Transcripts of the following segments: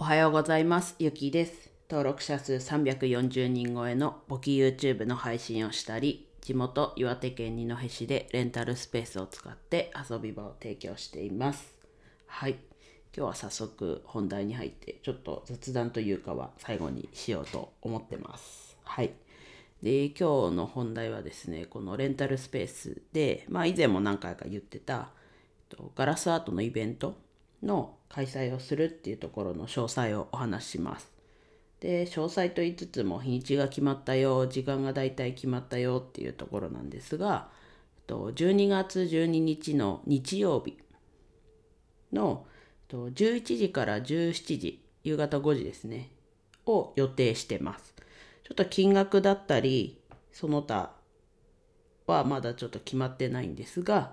おはようございます。ゆきです。登録者数340人超えの簿記 YouTube の配信をしたり、地元岩手県二戸市でレンタルスペースを使って遊び場を提供しています。はい。今日は早速本題に入って、ちょっと雑談というかは最後にしようと思ってます。はい。で、今日の本題はですね、このレンタルスペースで、まあ以前も何回か言ってた、ガラスアートのイベントの開催をするっていうところの詳細をお話しします。で、詳細と言いつつも日にちが決まったよ、時間がだいたい決まったよっていうところなんですが、12月12日の日曜日の11時から17時、夕方5時ですね、を予定してます。ちょっと金額だったり、その他はまだちょっと決まってないんですが、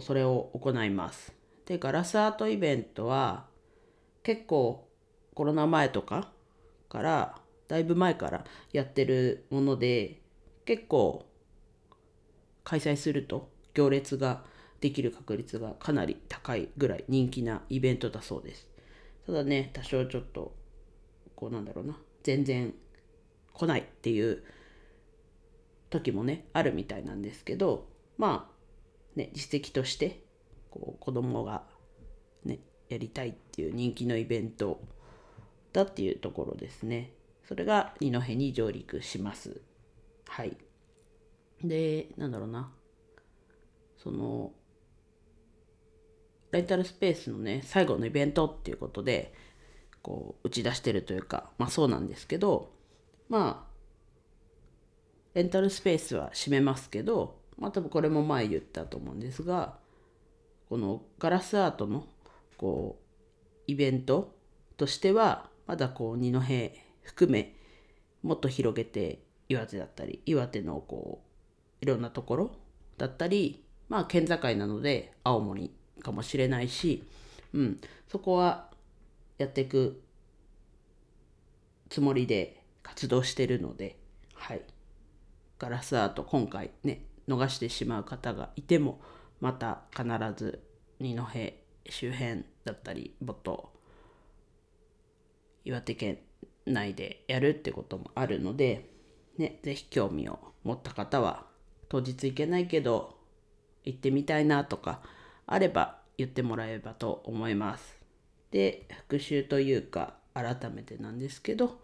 それを行います。で、ガラスアートイベントは結構コロナ前とかから、だいぶ前からやってるもので、結構開催すると行列ができる確率がかなり高いぐらい人気なイベントだそうです。ただね、多少ちょっと、こうなんだろうな、全然来ないっていう時もね、あるみたいなんですけど、まあ、ね、実績として、こう子供がね、やりたいっていう人気のイベントだっていうところですね。それが二戸に上陸します。はい。で、なんだろうな。その、レンタルスペースのね、最後のイベントっていうことで、こう、打ち出してるというか、まあそうなんですけど、まあ、レンタルスペースは閉めますけど、まあ多分これも前言ったと思うんですが、このガラスアートのこうイベントとしてはまだこう二戸含めもっと広げて岩手だったり岩手のこういろんなところだったりまあ県境なので青森かもしれないし、うん、そこはやっていくつもりで活動してるのではい。ガラスアート今回ね逃してしまう方がいてもまた必ず二戸周辺だったりもっと岩手県内でやるってこともあるので、ね、ぜひ興味を持った方は当日行けないけど行ってみたいなとかあれば言ってもらえればと思います。で復習というか改めてなんですけど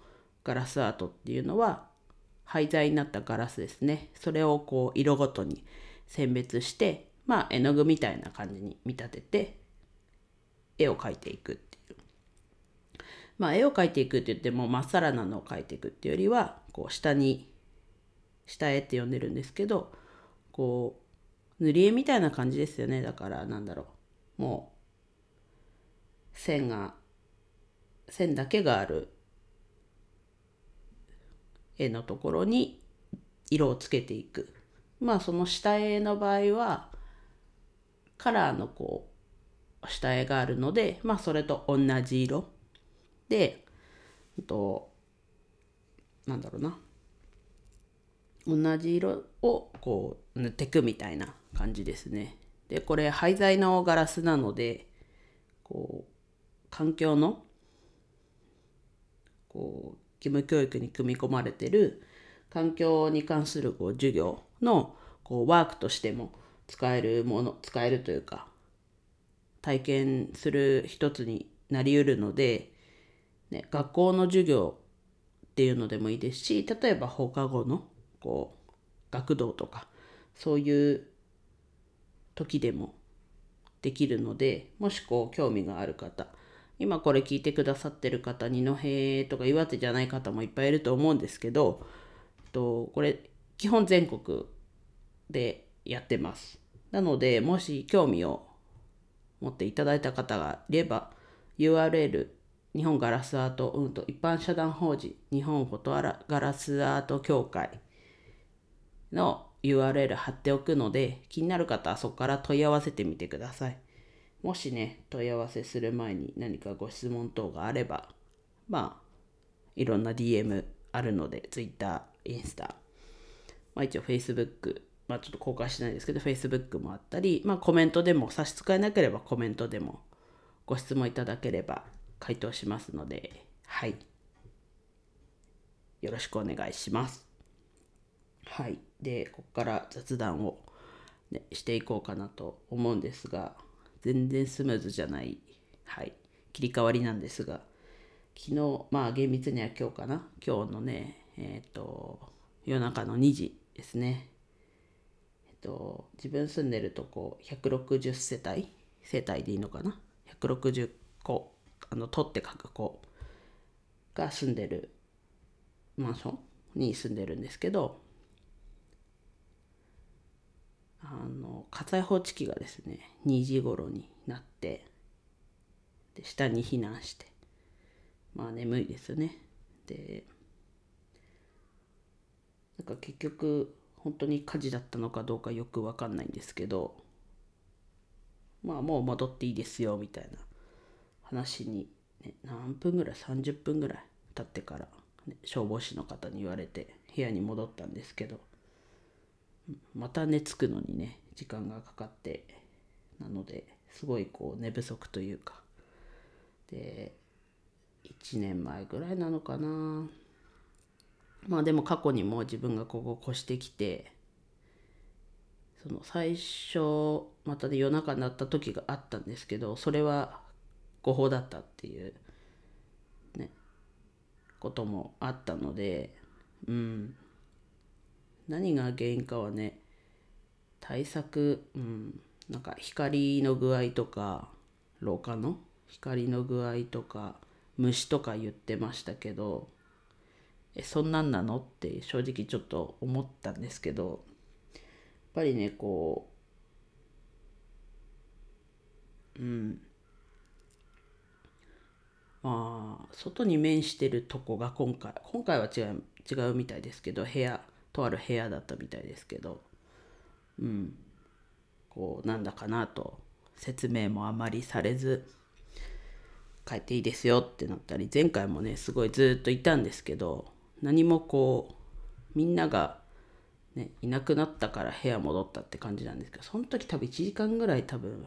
ガラスアートっていうのは廃材になったガラスですねそれをこう色ごとに選別してまあ絵の具みたいな感じに見立てて絵を描いていくっていう。まあ絵を描いていくって言ってもまっさらなのを描いていくっていうよりはこう下に下絵って呼んでるんですけどこう塗り絵みたいな感じですよね。だからなんだろう。もう線が線だけがある絵のところに色をつけていく。まあその下絵の場合はカラーのこう下絵があるのでまあそれと同じ色。でとなんだろうな。同じ色をこう塗っていくみたいな感じですね。でこれ廃材のガラスなのでこう環境のこう義務教育に組み込まれてる環境に関するこう授業のこうワークとしても使えるもの使えるというか体験する一つになりうるので、ね、学校の授業っていうのでもいいですし例えば放課後のこう学童とかそういう時でもできるのでもしこう興味がある方今これ聞いてくださってる方二戸とか岩手じゃない方もいっぱいいると思うんですけどとこれ基本全国でやってます。なのでもし興味を持っていただいた方がいれば URL 日本ガラスアート、うん、と一般社団法人日本フォトアラガラスアート協会の URL 貼っておくので気になる方はそこから問い合わせてみてください。もしね問い合わせする前に何かご質問等があればまあいろんな DM あるので Twitter、インスタ、まあ、一応 Facebook まあちょっと公開してないですけど Facebook もあったりまあコメントでも差し支えなければコメントでもご質問いただければ回答しますので、はい。よろしくお願いします。はい。で、ここから雑談を、ね、していこうかなと思うんですが、全然スムーズじゃない、はい、切り替わりなんですが、昨日、まあ厳密には今日かな、今日のね、えっ、ー、と、夜中の2時ですね。と、自分住んでるとこ、160世帯世帯でいいのかな ?160 個、あの、取って書く子が住んでるマンションに住んでるんですけど、あの火災報知器がですね2時頃になってで下に避難してまあ眠いですよねでなんか結局本当に火事だったのかどうかよく分かんないんですけどまあもう戻っていいですよみたいな話に、ね、何分ぐらい30分ぐらい経ってから、ね、消防士の方に言われて部屋に戻ったんですけどまた寝つくのにね時間がかかってなのですごいこう寝不足というか。で1年前ぐらいなのかな。まあでも過去にも自分がここ越してきてその最初またで夜中になった時があったんですけどそれは誤報だったっていうねこともあったのでうん。何が原因かはね対策うん。なんか光の具合とか廊下の光の具合とか虫とか言ってましたけどえそんなんなの？って正直ちょっと思ったんですけどやっぱりねこううん。まあ外に面してるとこが今回今回は違う違うみたいですけど部屋とある部屋だったみたいですけどうん。こうなんだかなと説明もあまりされず帰っていいですよってなったり前回もねすごいずっといたんですけど何もこうみんなが、ね、いなくなったから部屋戻ったって感じなんですけどその時多分1時間ぐらい多分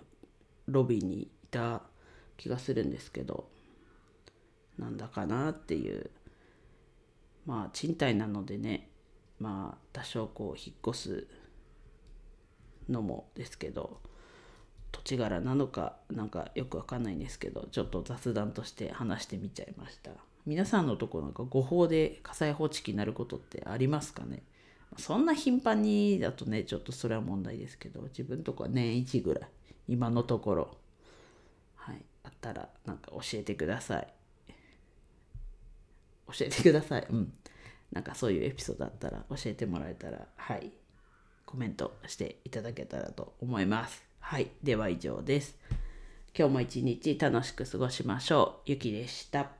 ロビーにいた気がするんですけどなんだかなっていうまあ賃貸なのでねまあ多少こう引っ越すのもですけど土地柄なのかなんかよくわかんないんですけどちょっと雑談として話してみちゃいました。皆さんのとこなんか誤報で火災報知器になることってありますかね？そんな頻繁にだとねちょっとそれは問題ですけど自分とこは年1ぐらい今のところ。はい。あったらなんか教えてください。教えてください。うん。なんかそういうエピソードだったら教えてもらえたら、はい、コメントしていただけたらと思います。はい、では以上です。今日も一日楽しく過ごしましょう。ゆきでした。